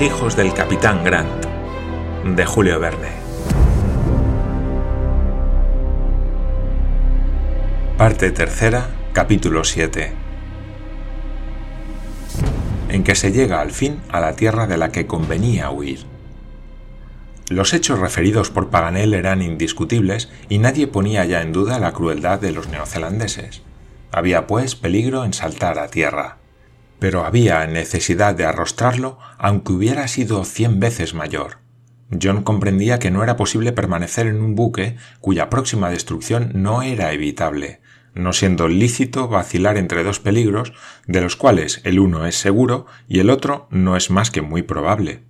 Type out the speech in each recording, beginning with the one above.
Hijos del capitán Grant, de Julio Verne. Parte tercera, capítulo 7. En que se llega al fin a la tierra de la que convenía huir. Los hechos referidos por Paganel eran indiscutibles y nadie ponía ya en duda la crueldad de los neozelandeses. Había, pues, peligro en saltar a tierra. Pero había necesidad de arrostrarlo aunque hubiera sido cien veces mayor. John comprendía que no era posible permanecer en un buque cuya próxima destrucción no era evitable, no siendo lícito vacilar entre dos peligros, de los cuales el uno es seguro y el otro no es más que muy probable.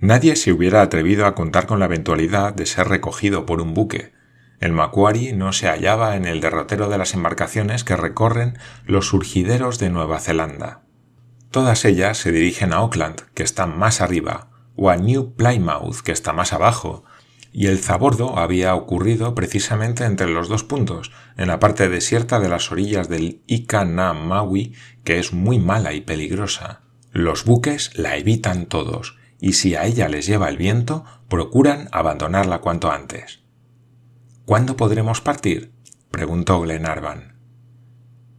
Nadie se hubiera atrevido a contar con la eventualidad de ser recogido por un buque. El Macquarie no se hallaba en el derrotero de las embarcaciones que recorren los surgideros de Nueva Zelanda. Todas ellas se dirigen a Auckland, que está más arriba, o a New Plymouth, que está más abajo, y el zabordo había ocurrido precisamente entre los dos puntos, en la parte desierta de las orillas del Ika na Maui, que es muy mala y peligrosa. Los buques la evitan todos, y si a ella les lleva el viento, procuran abandonarla cuanto antes. ¿Cuándo podremos partir? preguntó Glenarvan.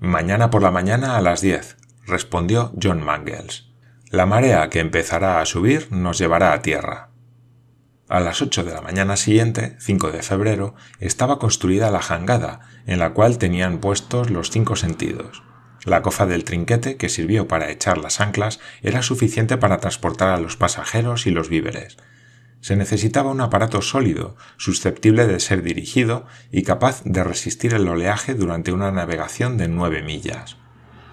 Mañana por la mañana a las diez, respondió John Mangles. La marea que empezará a subir nos llevará a tierra. A las ocho de la mañana siguiente, 5 de febrero, estaba construida la jangada, en la cual tenían puestos los cinco sentidos. La cofa del trinquete, que sirvió para echar las anclas, era suficiente para transportar a los pasajeros y los víveres. Se necesitaba un aparato sólido, susceptible de ser dirigido y capaz de resistir el oleaje durante una navegación de nueve millas.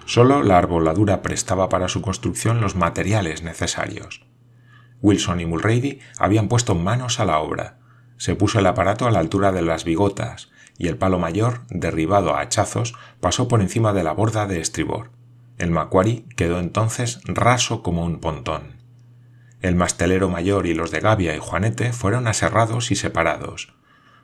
Solo la arboladura prestaba para su construcción los materiales necesarios. Wilson y Mulrady habían puesto manos a la obra. Se puso el aparato a la altura de las bigotas, y el palo mayor, derribado a hachazos, pasó por encima de la borda de estribor. El Macquarie quedó entonces raso como un pontón. El mastelero mayor y los de Gavia y Juanete fueron aserrados y separados.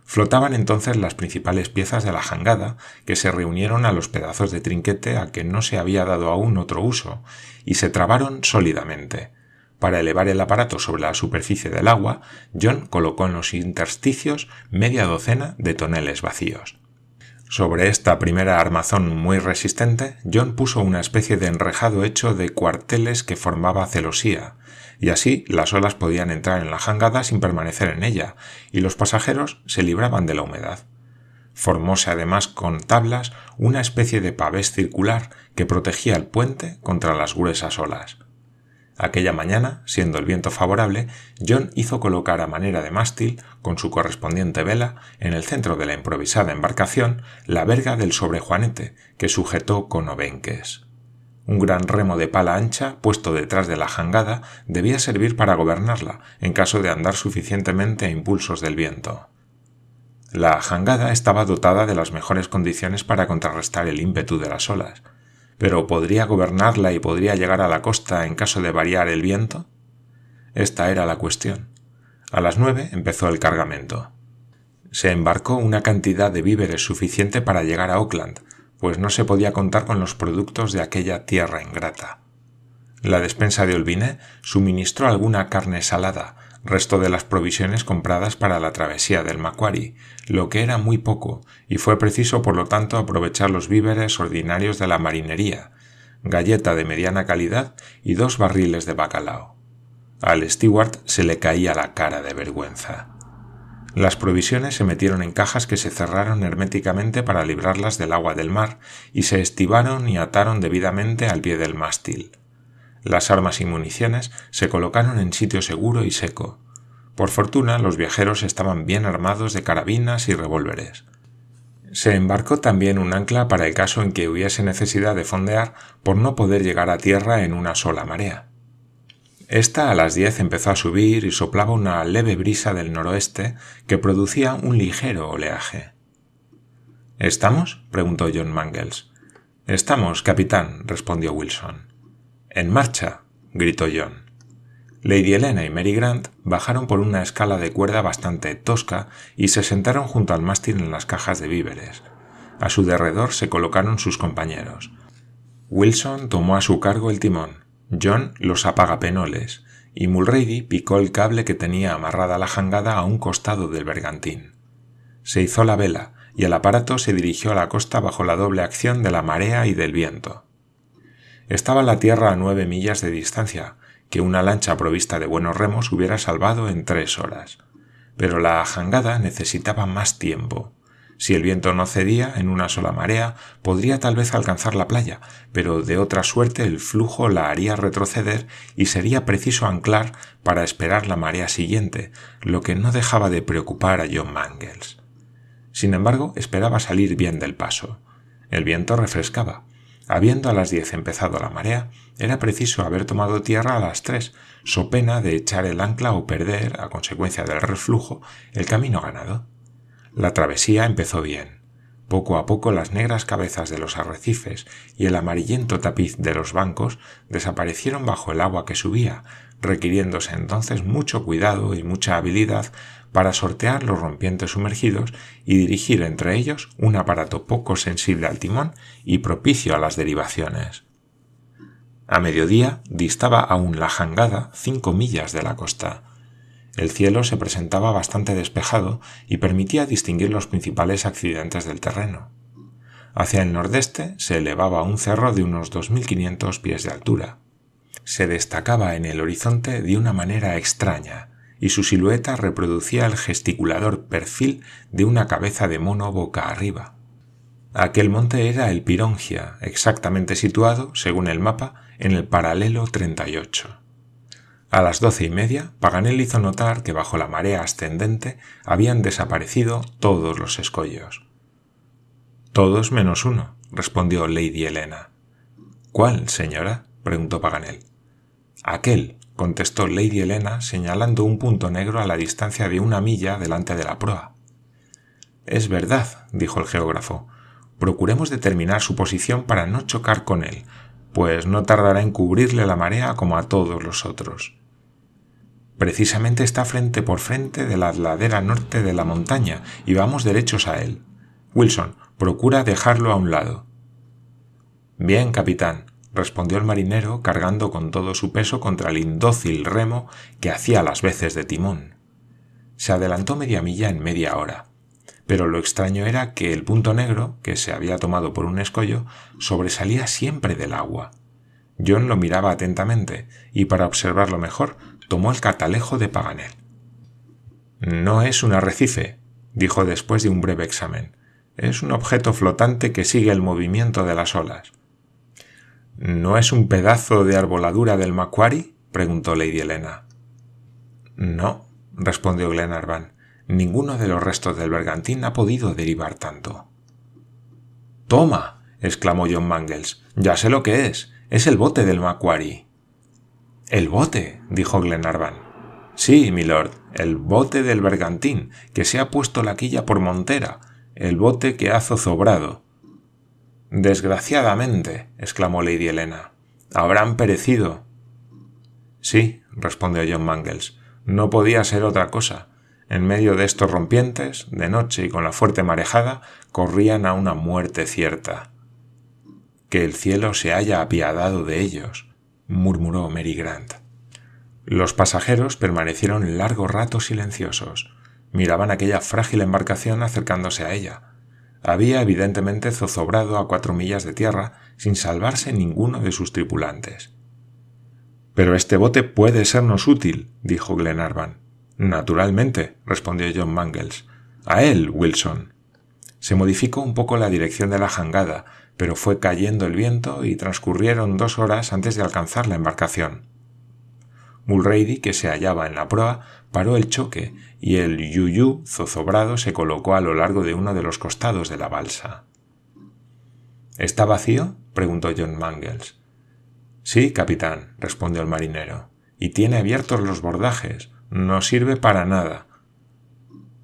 Flotaban entonces las principales piezas de la jangada, que se reunieron a los pedazos de trinquete a que no se había dado aún otro uso, y se trabaron sólidamente. Para elevar el aparato sobre la superficie del agua, John colocó en los intersticios media docena de toneles vacíos. Sobre esta primera armazón muy resistente, John puso una especie de enrejado hecho de cuarteles que formaba celosía, y así las olas podían entrar en la jangada sin permanecer en ella, y los pasajeros se libraban de la humedad. Formóse además con tablas una especie de pavés circular que protegía el puente contra las gruesas olas. Aquella mañana, siendo el viento favorable, John hizo colocar a manera de mástil, con su correspondiente vela, en el centro de la improvisada embarcación, la verga del sobrejuanete, que sujetó con obenques. Un gran remo de pala ancha, puesto detrás de la jangada, debía servir para gobernarla, en caso de andar suficientemente a impulsos del viento. La jangada estaba dotada de las mejores condiciones para contrarrestar el ímpetu de las olas, pero ¿podría gobernarla y podría llegar a la costa en caso de variar el viento? Esta era la cuestión. A las nueve empezó el cargamento. Se embarcó una cantidad de víveres suficiente para llegar a Auckland, pues no se podía contar con los productos de aquella tierra ingrata. La despensa de Olvine suministró alguna carne salada, resto de las provisiones compradas para la travesía del Macquarie, lo que era muy poco, y fue preciso por lo tanto aprovechar los víveres ordinarios de la marinería, galleta de mediana calidad y dos barriles de bacalao. Al steward se le caía la cara de vergüenza. Las provisiones se metieron en cajas que se cerraron herméticamente para librarlas del agua del mar y se estivaron y ataron debidamente al pie del mástil. Las armas y municiones se colocaron en sitio seguro y seco. Por fortuna, los viajeros estaban bien armados de carabinas y revólveres. Se embarcó también un ancla para el caso en que hubiese necesidad de fondear por no poder llegar a tierra en una sola marea. Esta a las diez empezó a subir y soplaba una leve brisa del noroeste que producía un ligero oleaje. ¿Estamos? preguntó John Mangles. Estamos, capitán, respondió Wilson. En marcha. gritó John. Lady Helena y Mary Grant bajaron por una escala de cuerda bastante tosca y se sentaron junto al mástil en las cajas de víveres. A su derredor se colocaron sus compañeros. Wilson tomó a su cargo el timón. John los apagapenoles, y Mulrady picó el cable que tenía amarrada la jangada a un costado del bergantín. Se hizo la vela y el aparato se dirigió a la costa bajo la doble acción de la marea y del viento. Estaba la tierra a nueve millas de distancia, que una lancha provista de buenos remos hubiera salvado en tres horas. Pero la jangada necesitaba más tiempo. Si el viento no cedía en una sola marea, podría tal vez alcanzar la playa, pero de otra suerte el flujo la haría retroceder y sería preciso anclar para esperar la marea siguiente, lo que no dejaba de preocupar a John Mangles. Sin embargo, esperaba salir bien del paso. El viento refrescaba. Habiendo a las diez empezado la marea, era preciso haber tomado tierra a las tres, so pena de echar el ancla o perder, a consecuencia del reflujo, el camino ganado. La travesía empezó bien. Poco a poco las negras cabezas de los arrecifes y el amarillento tapiz de los bancos desaparecieron bajo el agua que subía, requiriéndose entonces mucho cuidado y mucha habilidad para sortear los rompientes sumergidos y dirigir entre ellos un aparato poco sensible al timón y propicio a las derivaciones. A mediodía distaba aún la jangada cinco millas de la costa. El cielo se presentaba bastante despejado y permitía distinguir los principales accidentes del terreno. Hacia el nordeste se elevaba un cerro de unos 2.500 pies de altura. Se destacaba en el horizonte de una manera extraña, y su silueta reproducía el gesticulador perfil de una cabeza de mono boca arriba. Aquel monte era el Pirongia, exactamente situado, según el mapa, en el paralelo 38. A las doce y media, Paganel hizo notar que bajo la marea ascendente habían desaparecido todos los escollos. Todos menos uno, respondió Lady Helena. ¿Cuál, señora? preguntó Paganel. Aquel, contestó Lady Helena señalando un punto negro a la distancia de una milla delante de la proa. Es verdad, dijo el geógrafo. Procuremos determinar su posición para no chocar con él, pues no tardará en cubrirle la marea como a todos los otros. Precisamente está frente por frente de la ladera norte de la montaña y vamos derechos a él. Wilson, procura dejarlo a un lado. Bien, capitán, respondió el marinero cargando con todo su peso contra el indócil remo que hacía las veces de timón. Se adelantó media milla en media hora, pero lo extraño era que el punto negro, que se había tomado por un escollo, sobresalía siempre del agua. John lo miraba atentamente, y para observarlo mejor tomó el catalejo de Paganel. No es un arrecife, dijo después de un breve examen. Es un objeto flotante que sigue el movimiento de las olas. ¿No es un pedazo de arboladura del Macquarie? preguntó Lady Helena. No, respondió Glenarvan. Ninguno de los restos del bergantín ha podido derivar tanto. Toma, exclamó John Mangles. Ya sé lo que es. Es el bote del Macquarie. El bote, dijo Glenarvan. Sí, milord, el bote del bergantín, que se ha puesto la quilla por montera, el bote que ha zozobrado. Desgraciadamente, exclamó Lady Helena. Habrán perecido. Sí, respondió John Mangles. No podía ser otra cosa. En medio de estos rompientes, de noche y con la fuerte marejada, corrían a una muerte cierta. Que el cielo se haya apiadado de ellos murmuró Mary Grant. Los pasajeros permanecieron largo rato silenciosos. Miraban aquella frágil embarcación acercándose a ella. Había evidentemente zozobrado a cuatro millas de tierra sin salvarse ninguno de sus tripulantes. Pero este bote puede sernos útil, dijo Glenarvan. Naturalmente, respondió John Mangles. A él, Wilson. Se modificó un poco la dirección de la jangada, pero fue cayendo el viento y transcurrieron dos horas antes de alcanzar la embarcación. Mulrady, que se hallaba en la proa, paró el choque y el yuyu zozobrado se colocó a lo largo de uno de los costados de la balsa. ¿Está vacío? preguntó John Mangles. Sí, capitán, respondió el marinero, y tiene abiertos los bordajes. No sirve para nada.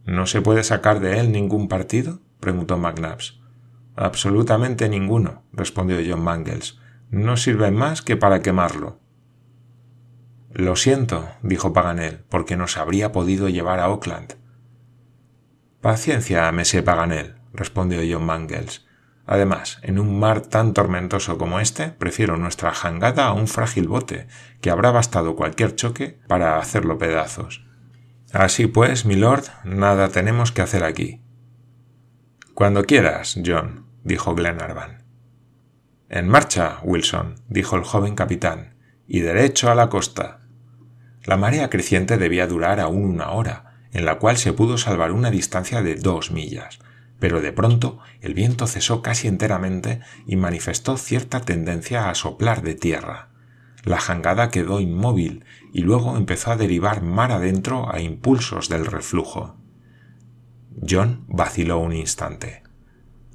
¿No se puede sacar de él ningún partido? preguntó McNabbs. Absolutamente ninguno, respondió John Mangles. No sirve más que para quemarlo. Lo siento, dijo Paganel, porque nos habría podido llevar a Oakland. Paciencia, Monsieur Paganel, respondió John Mangles. Además, en un mar tan tormentoso como este, prefiero nuestra jangada a un frágil bote, que habrá bastado cualquier choque para hacerlo pedazos. Así pues, milord, nada tenemos que hacer aquí. Cuando quieras, John, dijo Glenarvan. En marcha, Wilson, dijo el joven capitán, y derecho a la costa. La marea creciente debía durar aún una hora, en la cual se pudo salvar una distancia de dos millas, pero de pronto el viento cesó casi enteramente y manifestó cierta tendencia a soplar de tierra. La jangada quedó inmóvil y luego empezó a derivar mar adentro a impulsos del reflujo. John vaciló un instante.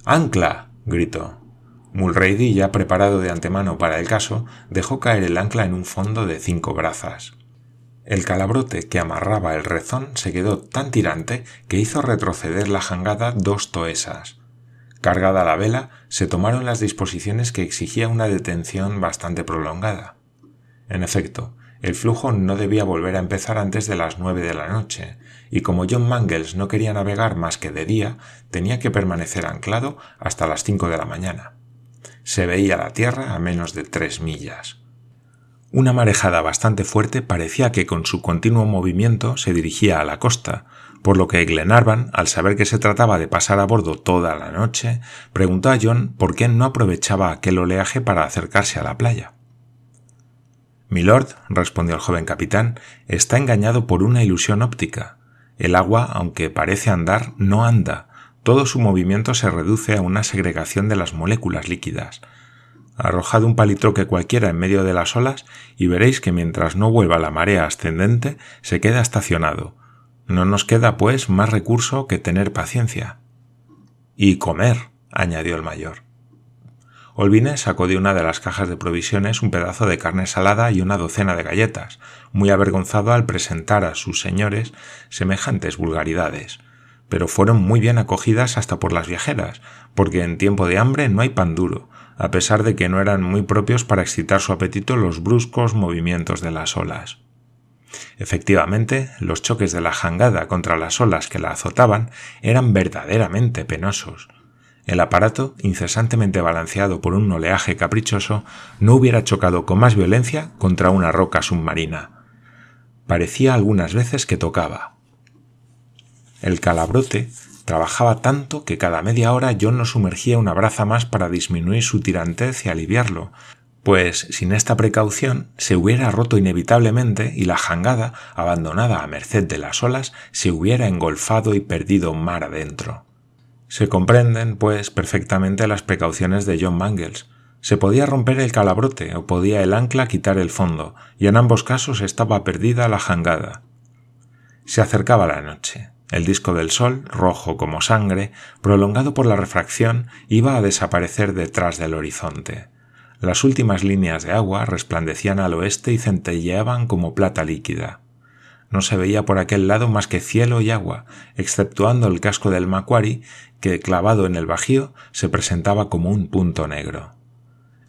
¡Ancla! gritó. Mulrady, ya preparado de antemano para el caso, dejó caer el ancla en un fondo de cinco brazas. El calabrote que amarraba el rezón se quedó tan tirante que hizo retroceder la jangada dos toesas. Cargada la vela, se tomaron las disposiciones que exigía una detención bastante prolongada. En efecto, el flujo no debía volver a empezar antes de las nueve de la noche, y como John Mangles no quería navegar más que de día, tenía que permanecer anclado hasta las cinco de la mañana. Se veía la tierra a menos de tres millas. Una marejada bastante fuerte parecía que con su continuo movimiento se dirigía a la costa, por lo que Glenarvan, al saber que se trataba de pasar a bordo toda la noche, preguntó a John por qué no aprovechaba aquel oleaje para acercarse a la playa. Milord, respondió el joven capitán, está engañado por una ilusión óptica. El agua, aunque parece andar, no anda. Todo su movimiento se reduce a una segregación de las moléculas líquidas. Arrojad un palitroque cualquiera en medio de las olas y veréis que mientras no vuelva la marea ascendente se queda estacionado. No nos queda, pues, más recurso que tener paciencia. Y comer, añadió el mayor. Olvine sacó de una de las cajas de provisiones un pedazo de carne salada y una docena de galletas, muy avergonzado al presentar a sus señores semejantes vulgaridades. Pero fueron muy bien acogidas hasta por las viajeras, porque en tiempo de hambre no hay pan duro, a pesar de que no eran muy propios para excitar su apetito los bruscos movimientos de las olas. Efectivamente, los choques de la jangada contra las olas que la azotaban eran verdaderamente penosos. El aparato, incesantemente balanceado por un oleaje caprichoso, no hubiera chocado con más violencia contra una roca submarina. Parecía algunas veces que tocaba. El calabrote Trabajaba tanto que cada media hora yo no sumergía una braza más para disminuir su tirantez y aliviarlo, pues sin esta precaución se hubiera roto inevitablemente y la jangada, abandonada a merced de las olas, se hubiera engolfado y perdido mar adentro. Se comprenden, pues, perfectamente las precauciones de John Mangles. Se podía romper el calabrote o podía el ancla quitar el fondo, y en ambos casos estaba perdida la jangada. Se acercaba la noche. El disco del sol, rojo como sangre, prolongado por la refracción, iba a desaparecer detrás del horizonte. Las últimas líneas de agua resplandecían al oeste y centelleaban como plata líquida. No se veía por aquel lado más que cielo y agua, exceptuando el casco del Macquarie, que, clavado en el bajío, se presentaba como un punto negro.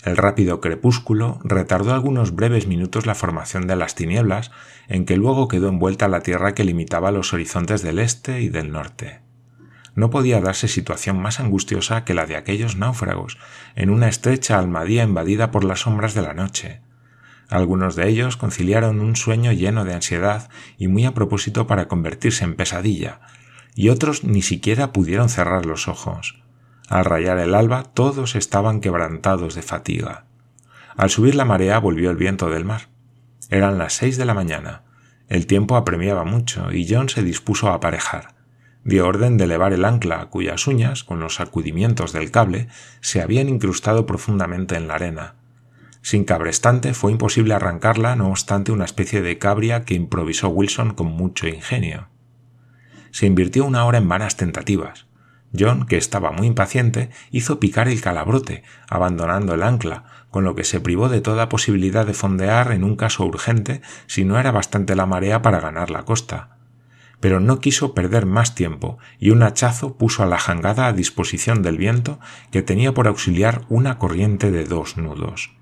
El rápido crepúsculo retardó algunos breves minutos la formación de las tinieblas, en que luego quedó envuelta la tierra que limitaba los horizontes del este y del norte. No podía darse situación más angustiosa que la de aquellos náufragos, en una estrecha almadía invadida por las sombras de la noche. Algunos de ellos conciliaron un sueño lleno de ansiedad y muy a propósito para convertirse en pesadilla, y otros ni siquiera pudieron cerrar los ojos. Al rayar el alba todos estaban quebrantados de fatiga. Al subir la marea volvió el viento del mar. Eran las seis de la mañana. El tiempo apremiaba mucho y John se dispuso a aparejar. Dio orden de elevar el ancla, cuyas uñas, con los sacudimientos del cable, se habían incrustado profundamente en la arena. Sin cabrestante fue imposible arrancarla, no obstante una especie de cabria que improvisó Wilson con mucho ingenio. Se invirtió una hora en vanas tentativas. John, que estaba muy impaciente, hizo picar el calabrote, abandonando el ancla, con lo que se privó de toda posibilidad de fondear en un caso urgente si no era bastante la marea para ganar la costa. Pero no quiso perder más tiempo, y un hachazo puso a la jangada a disposición del viento, que tenía por auxiliar una corriente de dos nudos.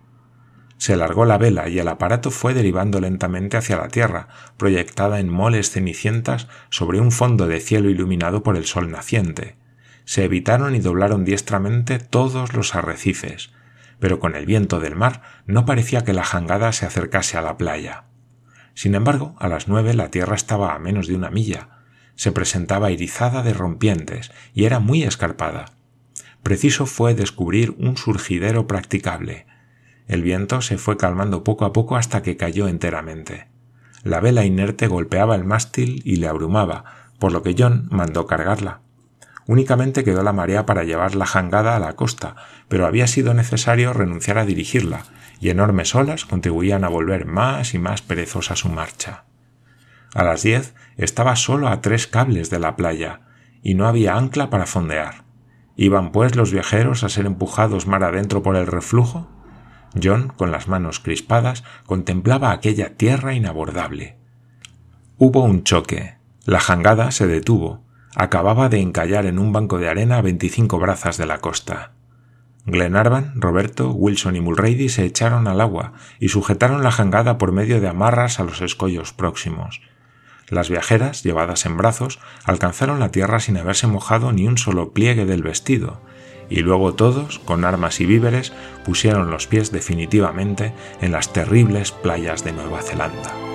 Se largó la vela y el aparato fue derivando lentamente hacia la tierra, proyectada en moles cenicientas sobre un fondo de cielo iluminado por el sol naciente se evitaron y doblaron diestramente todos los arrecifes, pero con el viento del mar no parecía que la jangada se acercase a la playa. Sin embargo, a las nueve la tierra estaba a menos de una milla, se presentaba irizada de rompientes y era muy escarpada. Preciso fue descubrir un surgidero practicable. El viento se fue calmando poco a poco hasta que cayó enteramente. La vela inerte golpeaba el mástil y le abrumaba, por lo que John mandó cargarla. Únicamente quedó la marea para llevar la jangada a la costa, pero había sido necesario renunciar a dirigirla, y enormes olas contribuían a volver más y más perezosa su marcha. A las diez estaba solo a tres cables de la playa, y no había ancla para fondear. ¿Iban pues los viajeros a ser empujados mar adentro por el reflujo? John, con las manos crispadas, contemplaba aquella tierra inabordable. Hubo un choque. La jangada se detuvo. Acababa de encallar en un banco de arena a veinticinco brazas de la costa. Glenarvan, Roberto, Wilson y Mulrady se echaron al agua y sujetaron la jangada por medio de amarras a los escollos próximos. Las viajeras, llevadas en brazos, alcanzaron la tierra sin haberse mojado ni un solo pliegue del vestido, y luego todos, con armas y víveres, pusieron los pies definitivamente en las terribles playas de Nueva Zelanda.